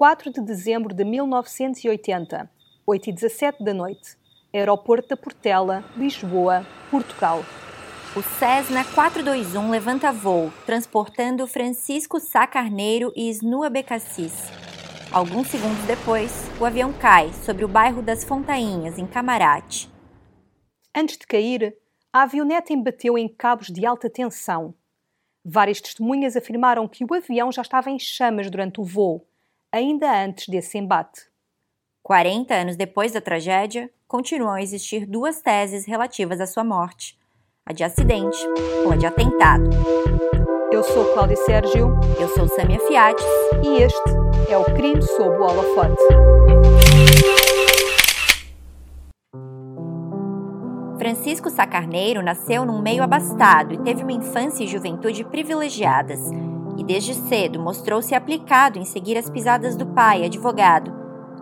4 de dezembro de 1980, 8 e 17 da noite. Aeroporto da Portela, Lisboa, Portugal. O Cessna 421 levanta voo, transportando Francisco Sá Carneiro e Snua Becassis. Alguns segundos depois, o avião cai sobre o bairro das Fontainhas, em Camarate. Antes de cair, a avioneta embateu em cabos de alta tensão. Várias testemunhas afirmaram que o avião já estava em chamas durante o voo, ainda antes desse embate. 40 anos depois da tragédia, continuam a existir duas teses relativas à sua morte a de acidente ou a de atentado. Eu sou Cláudia Sérgio. Eu sou Samia Fiates. E este é o Crime sob o Holofote. Francisco Sacarneiro nasceu num meio abastado e teve uma infância e juventude privilegiadas. E desde cedo mostrou-se aplicado em seguir as pisadas do pai, advogado.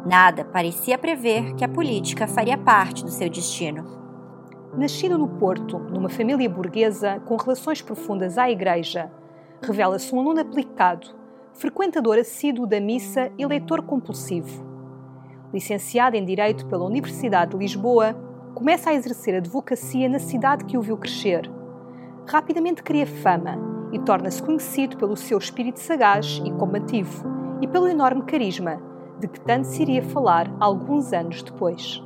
Nada parecia prever que a política faria parte do seu destino. Nascido no Porto, numa família burguesa com relações profundas à Igreja, revela-se um aluno aplicado, frequentador assíduo da missa e leitor compulsivo. Licenciado em Direito pela Universidade de Lisboa, começa a exercer advocacia na cidade que o viu crescer. Rapidamente cria fama e torna-se conhecido pelo seu espírito sagaz e combativo e pelo enorme carisma, de que tanto se iria falar alguns anos depois.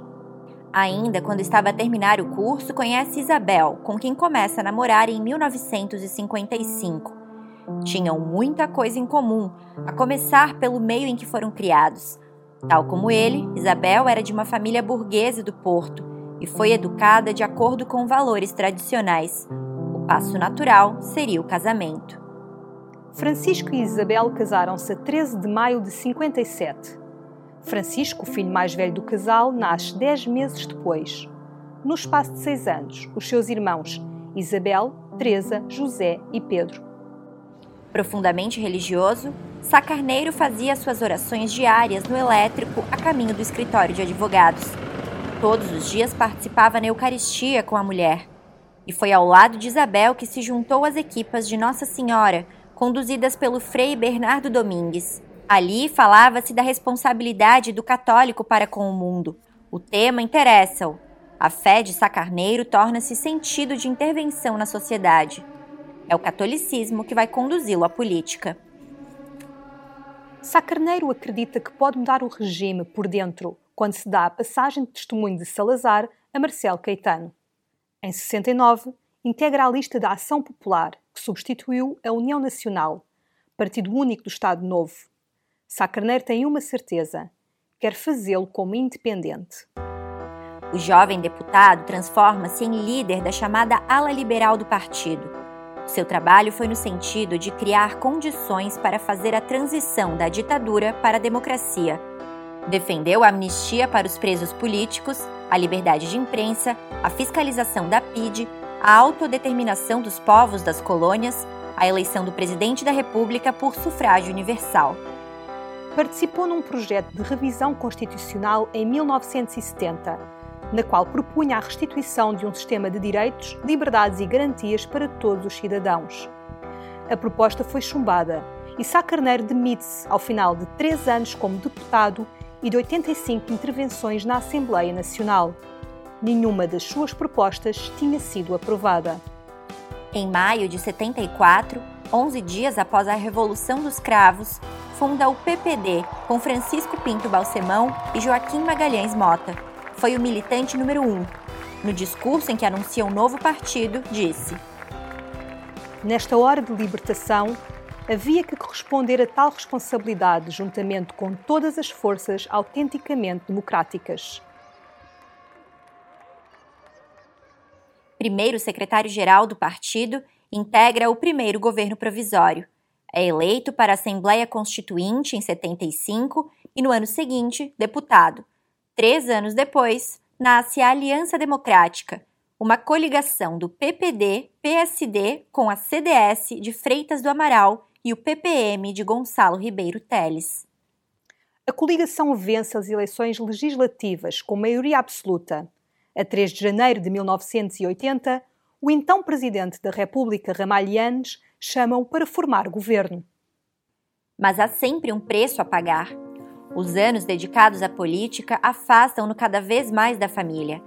Ainda quando estava a terminar o curso, conhece Isabel, com quem começa a namorar em 1955. Tinham muita coisa em comum, a começar pelo meio em que foram criados. Tal como ele, Isabel era de uma família burguesa do Porto e foi educada de acordo com valores tradicionais. O passo natural seria o casamento. Francisco e Isabel casaram-se a 13 de maio de 57. Francisco, o filho mais velho do casal, nasce dez meses depois. No espaço de seis anos, os seus irmãos Isabel, Teresa, José e Pedro. Profundamente religioso, Sacarneiro fazia suas orações diárias no elétrico a caminho do escritório de advogados. Todos os dias participava na Eucaristia com a mulher. E foi ao lado de Isabel que se juntou às equipas de Nossa Senhora, conduzidas pelo Frei Bernardo Domingues. Ali falava-se da responsabilidade do católico para com o mundo. O tema interessa-o. A fé de Sacarneiro torna-se sentido de intervenção na sociedade. É o catolicismo que vai conduzi-lo à política. Sacarneiro acredita que pode mudar o regime por dentro quando se dá a passagem de testemunho de Salazar a Marcelo Caetano. Em 69, integra a lista da Ação Popular, que substituiu a União Nacional, partido único do Estado Novo, Sá Carneiro tem uma certeza: quer fazê-lo como independente. O jovem deputado transforma-se em líder da chamada ala liberal do partido. Seu trabalho foi no sentido de criar condições para fazer a transição da ditadura para a democracia. Defendeu a amnistia para os presos políticos, a liberdade de imprensa, a fiscalização da PIDE, a autodeterminação dos povos das colônias, a eleição do presidente da República por sufrágio universal participou num projeto de revisão constitucional em 1970, na qual propunha a restituição de um sistema de direitos, liberdades e garantias para todos os cidadãos. A proposta foi chumbada e Sá Carneiro demite-se ao final de três anos como deputado e de 85 intervenções na Assembleia Nacional. Nenhuma das suas propostas tinha sido aprovada. Em maio de 74, 11 dias após a Revolução dos Cravos, funda o PPD com Francisco Pinto Balsemão e Joaquim Magalhães Mota. Foi o militante número um. No discurso em que anuncia um novo partido, disse: Nesta hora de libertação, havia que corresponder a tal responsabilidade juntamente com todas as forças autenticamente democráticas. Primeiro secretário-geral do partido, integra o primeiro governo provisório. É eleito para a Assembleia Constituinte em 75 e, no ano seguinte, deputado. Três anos depois, nasce a Aliança Democrática, uma coligação do PPD, PSD com a CDS de Freitas do Amaral e o PPM de Gonçalo Ribeiro Teles. A coligação vence as eleições legislativas com maioria absoluta. A 3 de janeiro de 1980, o então presidente da República, Ramalhianes, chamam para formar governo. Mas há sempre um preço a pagar. Os anos dedicados à política afastam-no cada vez mais da família.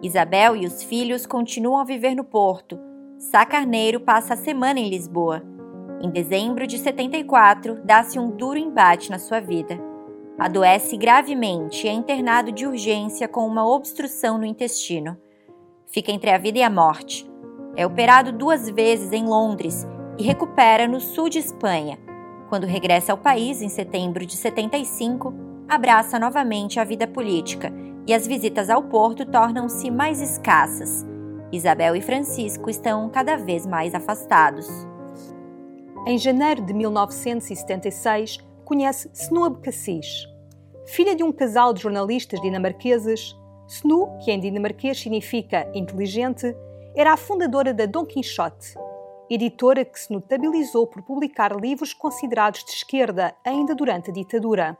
Isabel e os filhos continuam a viver no Porto. Sá Carneiro passa a semana em Lisboa. Em dezembro de 74, dá-se um duro embate na sua vida. Adoece gravemente e é internado de urgência com uma obstrução no intestino. Fica entre a vida e a morte. É operado duas vezes em Londres e recupera no sul de Espanha quando regressa ao país em setembro de 75, abraça novamente a vida política e as visitas ao porto tornam-se mais escassas. Isabel e Francisco estão cada vez mais afastados. Em janeiro de 1976, conhece Snow Cassis. Filha de um casal de jornalistas dinamarqueses, Snu, que em dinamarquês significa inteligente, era a fundadora da Don Quixote, editora que se notabilizou por publicar livros considerados de esquerda ainda durante a ditadura.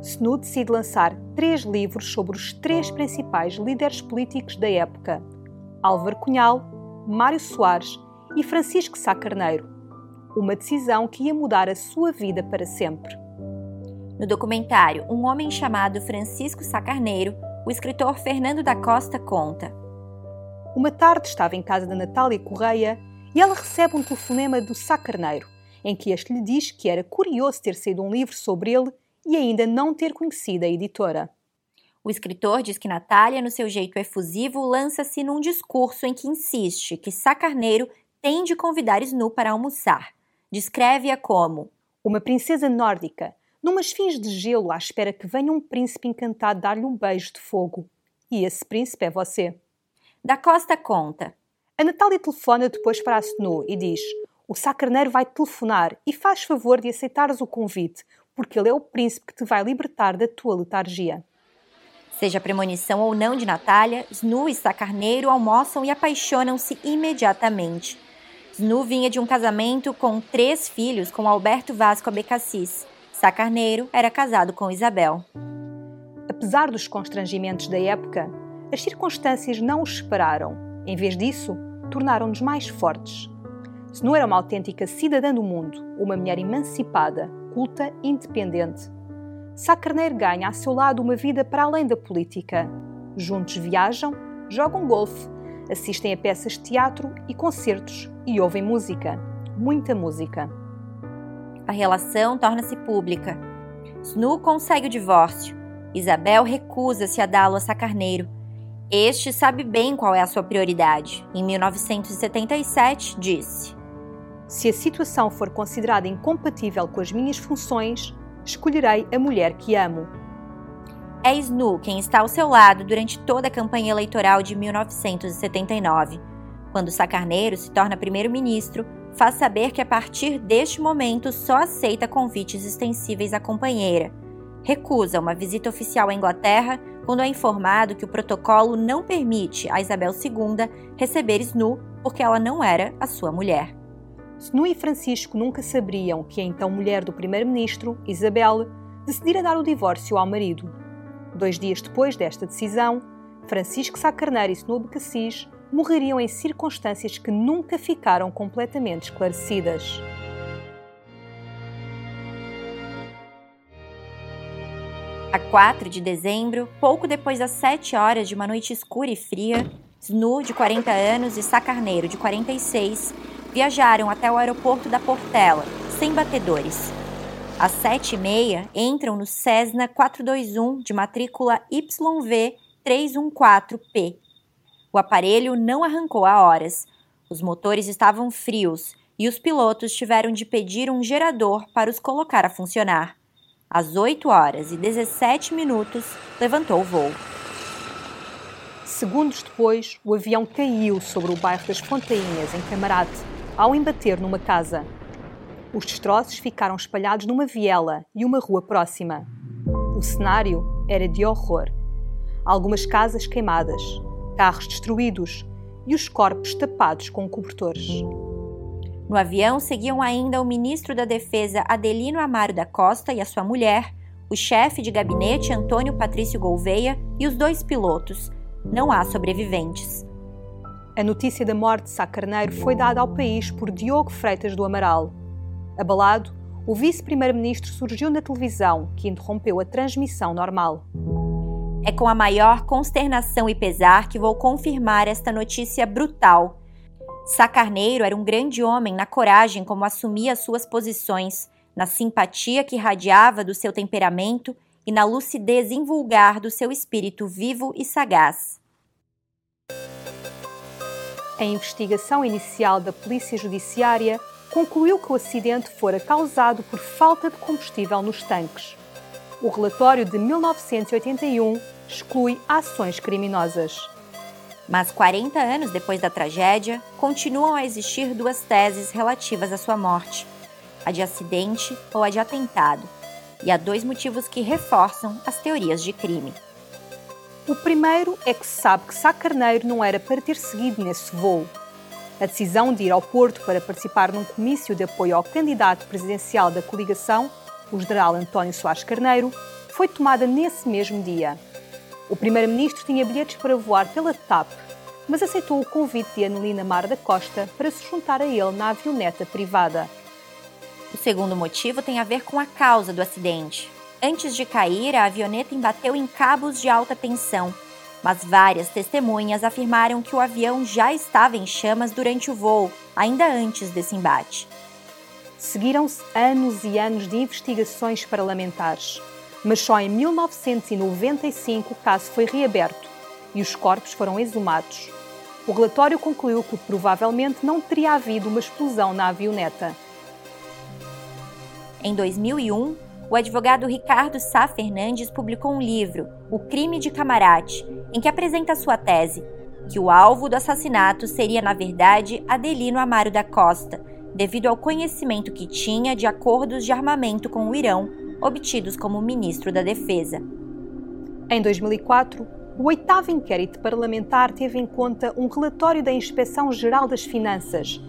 Snu decide lançar três livros sobre os três principais líderes políticos da época: Álvaro Cunhal, Mário Soares e Francisco Sá Carneiro. Uma decisão que ia mudar a sua vida para sempre. No documentário Um Homem Chamado Francisco Sá Carneiro, o escritor Fernando da Costa conta. Uma tarde estava em casa da Natália Correia e ela recebe um telefonema do Sá Carneiro, em que este lhe diz que era curioso ter saído um livro sobre ele e ainda não ter conhecido a editora. O escritor diz que Natália, no seu jeito efusivo, lança-se num discurso em que insiste que Sá Carneiro tem de convidar Snu para almoçar. Descreve-a como uma princesa nórdica, numas fins de gelo à espera que venha um príncipe encantado dar-lhe um beijo de fogo. E esse príncipe é você. Da Costa conta. A Natália telefona depois para a Snow e diz: O Sacarneiro vai telefonar e faz favor de aceitares o convite, porque ele é o príncipe que te vai libertar da tua letargia. Seja premonição ou não de Natália, Snu e Sacarneiro almoçam e apaixonam-se imediatamente. Snu vinha de um casamento com três filhos com Alberto Vasco Abecassis. Sacarneiro era casado com Isabel. Apesar dos constrangimentos da época, as circunstâncias não os separaram. Em vez disso, tornaram-nos mais fortes. Não era uma autêntica cidadã do mundo, uma mulher emancipada, culta independente, Sá Carneiro ganha a seu lado uma vida para além da política. Juntos viajam, jogam golfe, assistem a peças de teatro e concertos e ouvem música. Muita música. A relação torna-se pública. Snu consegue o divórcio. Isabel recusa-se a dá-lo a Sacarneiro este sabe bem qual é a sua prioridade. Em 1977, disse: Se a situação for considerada incompatível com as minhas funções, escolherei a mulher que amo. É Snu quem está ao seu lado durante toda a campanha eleitoral de 1979. Quando Sacarneiro se torna primeiro-ministro, faz saber que a partir deste momento só aceita convites extensíveis à companheira. Recusa uma visita oficial à Inglaterra quando é informado que o protocolo não permite a Isabel II receber Snu porque ela não era a sua mulher. Snu e Francisco nunca saberiam que a então mulher do primeiro-ministro, Isabel, decidira dar o divórcio ao marido. Dois dias depois desta decisão, Francisco Sá Carneiro e Snu Becassis morreriam em circunstâncias que nunca ficaram completamente esclarecidas. A 4 de dezembro, pouco depois das 7 horas de uma noite escura e fria, Snu, de 40 anos, e Sacarneiro, de 46, viajaram até o aeroporto da Portela, sem batedores. Às 7 e meia, entram no Cessna 421 de matrícula YV314P. O aparelho não arrancou a horas. Os motores estavam frios e os pilotos tiveram de pedir um gerador para os colocar a funcionar. Às 8 horas e 17 minutos, levantou o voo. Segundos depois, o avião caiu sobre o bairro das Fontainhas, em Camarate, ao embater numa casa. Os destroços ficaram espalhados numa viela e uma rua próxima. O cenário era de horror. Algumas casas queimadas, carros destruídos e os corpos tapados com cobertores. No avião seguiam ainda o ministro da Defesa Adelino Amaro da Costa e a sua mulher, o chefe de gabinete Antônio Patrício Gouveia e os dois pilotos. Não há sobreviventes. A notícia da morte de Sá Carneiro foi dada ao país por Diogo Freitas do Amaral. Abalado, o vice-primeiro-ministro surgiu na televisão, que interrompeu a transmissão normal. É com a maior consternação e pesar que vou confirmar esta notícia brutal. Sá Carneiro era um grande homem na coragem como assumia suas posições, na simpatia que irradiava do seu temperamento e na lucidez invulgar do seu espírito vivo e sagaz. A investigação inicial da Polícia Judiciária concluiu que o acidente fora causado por falta de combustível nos tanques. O relatório de 1981 exclui ações criminosas. Mas 40 anos depois da tragédia, continuam a existir duas teses relativas à sua morte: a de acidente ou a de atentado. E há dois motivos que reforçam as teorias de crime. O primeiro é que se sabe que Sá Carneiro não era para ter seguido nesse voo. A decisão de ir ao Porto para participar num comício de apoio ao candidato presidencial da coligação, o general António Soares Carneiro, foi tomada nesse mesmo dia. O primeiro-ministro tinha bilhetes para voar pela TAP, mas aceitou o convite de Anelina Mar da Costa para se juntar a ele na avioneta privada. O segundo motivo tem a ver com a causa do acidente. Antes de cair, a avioneta embateu em cabos de alta tensão, mas várias testemunhas afirmaram que o avião já estava em chamas durante o voo, ainda antes desse embate. Seguiram-se anos e anos de investigações parlamentares mas só em 1995 o caso foi reaberto e os corpos foram exumados. O relatório concluiu que provavelmente não teria havido uma explosão na avioneta. Em 2001, o advogado Ricardo Sá Fernandes publicou um livro, O Crime de Camarate, em que apresenta sua tese, que o alvo do assassinato seria, na verdade, Adelino Amaro da Costa, devido ao conhecimento que tinha de acordos de armamento com o Irão obtidos como ministro da Defesa. Em 2004, o oitavo inquérito parlamentar teve em conta um relatório da Inspeção Geral das Finanças,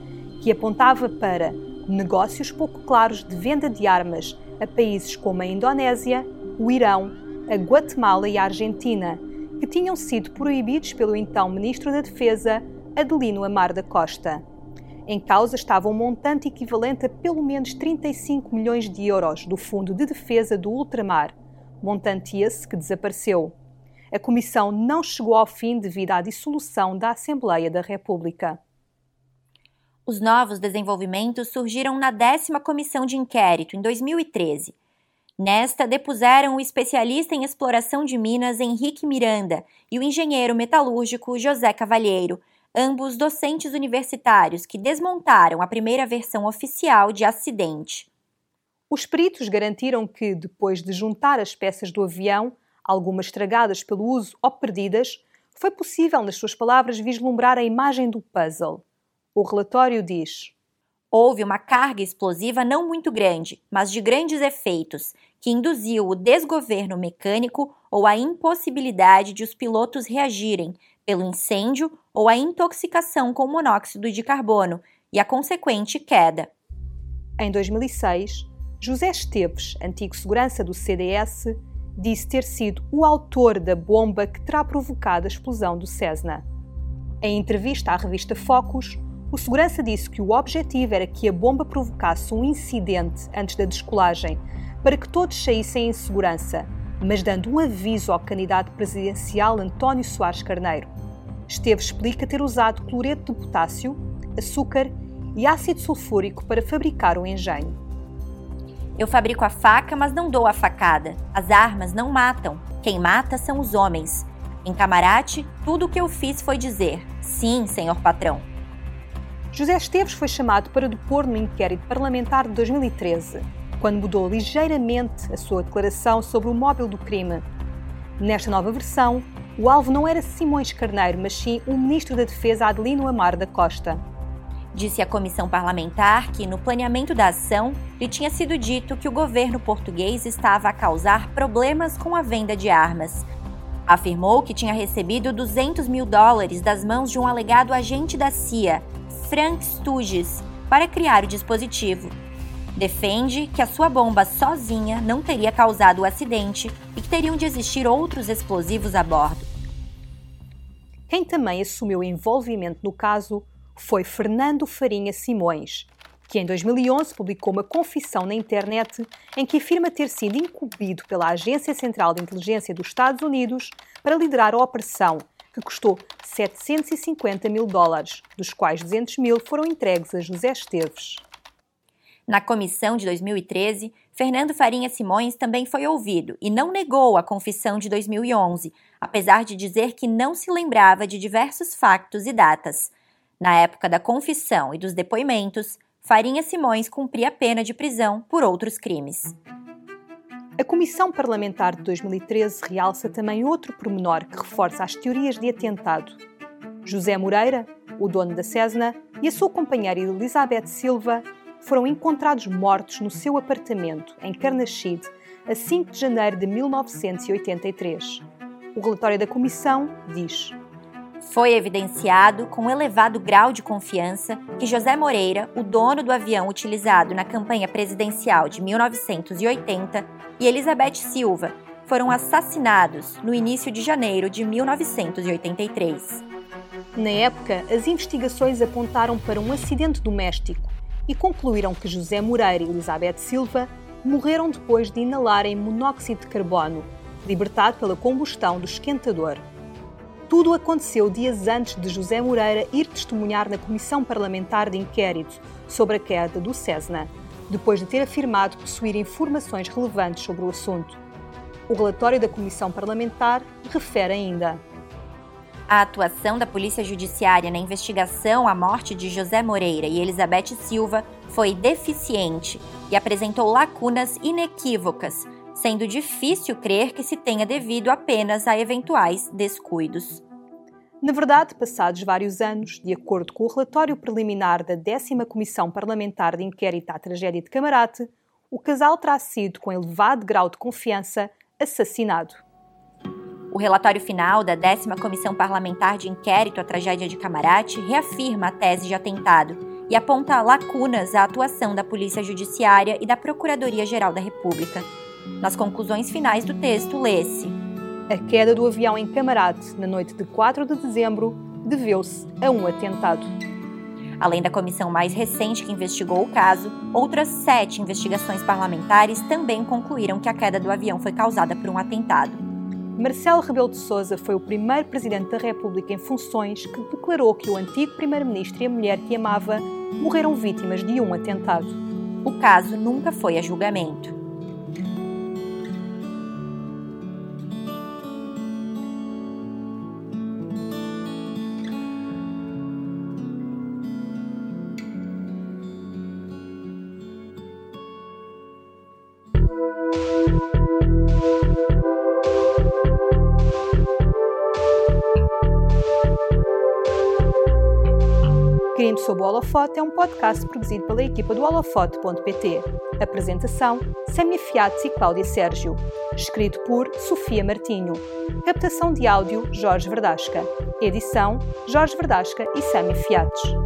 que apontava para negócios pouco claros de venda de armas a países como a Indonésia, o Irão, a Guatemala e a Argentina, tinham sido proibidos pelo então Ministro da Defesa, Adelino Amar da Costa. Em causa estava um montante equivalente a pelo menos 35 milhões de euros do Fundo de Defesa do Ultramar, montante esse que desapareceu. A comissão não chegou ao fim devido à dissolução da Assembleia da República. Os novos desenvolvimentos surgiram na décima comissão de inquérito, em 2013. Nesta, depuseram o especialista em exploração de minas Henrique Miranda e o engenheiro metalúrgico José Cavalheiro, ambos docentes universitários que desmontaram a primeira versão oficial de acidente. Os peritos garantiram que, depois de juntar as peças do avião, algumas estragadas pelo uso ou perdidas, foi possível, nas suas palavras, vislumbrar a imagem do puzzle. O relatório diz: Houve uma carga explosiva não muito grande, mas de grandes efeitos, que induziu o desgoverno mecânico ou a impossibilidade de os pilotos reagirem, pelo incêndio ou a intoxicação com monóxido de carbono e a consequente queda. Em 2006, José Esteves, antigo segurança do CDS, disse ter sido o autor da bomba que terá provocado a explosão do Cessna. Em entrevista à revista Focus, o segurança disse que o objetivo era que a bomba provocasse um incidente antes da descolagem, para que todos saíssem em segurança, mas dando um aviso ao candidato presidencial António Soares Carneiro. Esteve explica ter usado cloreto de potássio, açúcar e ácido sulfúrico para fabricar o engenho. Eu fabrico a faca, mas não dou a facada. As armas não matam. Quem mata são os homens. Em Camarate, tudo o que eu fiz foi dizer: sim, senhor patrão. José Esteves foi chamado para depor no inquérito parlamentar de 2013, quando mudou ligeiramente a sua declaração sobre o móvel do crime. Nesta nova versão, o alvo não era Simões Carneiro, mas sim o ministro da Defesa Adelino Amar da Costa. Disse a comissão parlamentar que, no planeamento da ação, lhe tinha sido dito que o governo português estava a causar problemas com a venda de armas. Afirmou que tinha recebido 200 mil dólares das mãos de um alegado agente da CIA, Frank Stooges, para criar o dispositivo. Defende que a sua bomba sozinha não teria causado o acidente e que teriam de existir outros explosivos a bordo. Quem também assumiu envolvimento no caso foi Fernando Farinha Simões, que em 2011 publicou uma confissão na internet em que afirma ter sido incumbido pela Agência Central de Inteligência dos Estados Unidos para liderar a operação, que custou 750 mil dólares, dos quais 200 mil foram entregues a José Esteves. Na comissão de 2013, Fernando Farinha Simões também foi ouvido e não negou a confissão de 2011, apesar de dizer que não se lembrava de diversos factos e datas. Na época da confissão e dos depoimentos, Farinha Simões cumpria pena de prisão por outros crimes. A Comissão Parlamentar de 2013 realça também outro pormenor que reforça as teorias de atentado. José Moreira, o dono da Cesna, e a sua companheira Elizabeth Silva foram encontrados mortos no seu apartamento, em Carnaxide, a 5 de janeiro de 1983. O relatório da Comissão diz: Foi evidenciado com elevado grau de confiança que José Moreira, o dono do avião utilizado na campanha presidencial de 1980, e Elizabeth Silva foram assassinados no início de janeiro de 1983. Na época, as investigações apontaram para um acidente doméstico e concluíram que José Moreira e Elizabeth Silva morreram depois de inalarem monóxido de carbono, libertado pela combustão do esquentador. Tudo aconteceu dias antes de José Moreira ir testemunhar na Comissão Parlamentar de Inquérito sobre a queda do Cessna, depois de ter afirmado possuir informações relevantes sobre o assunto. O relatório da Comissão Parlamentar refere ainda. A atuação da Polícia Judiciária na investigação à morte de José Moreira e Elizabeth Silva foi deficiente e apresentou lacunas inequívocas, sendo difícil crer que se tenha devido apenas a eventuais descuidos. Na verdade, passados vários anos, de acordo com o relatório preliminar da 10 Comissão Parlamentar de Inquérito à Tragédia de Camarate, o casal terá sido, com elevado grau de confiança, assassinado. O relatório final da 10 Comissão Parlamentar de Inquérito à Tragédia de Camarate reafirma a tese de atentado e aponta lacunas à atuação da Polícia Judiciária e da Procuradoria-Geral da República. Nas conclusões finais do texto, lê-se: A queda do avião em Camarate na noite de 4 de dezembro deveu-se a um atentado. Além da comissão mais recente que investigou o caso, outras sete investigações parlamentares também concluíram que a queda do avião foi causada por um atentado. Marcelo Rebelo de Sousa foi o primeiro presidente da República em funções que declarou que o antigo primeiro-ministro e a mulher que amava morreram vítimas de um atentado. O caso nunca foi a julgamento. Sob o Holofote é um podcast produzido pela equipa do holofote.pt. Apresentação: Samia Fiat e Cláudia Sérgio. Escrito por Sofia Martinho. Captação de áudio: Jorge Verdasca. Edição: Jorge Verdasca e Samia Fiates.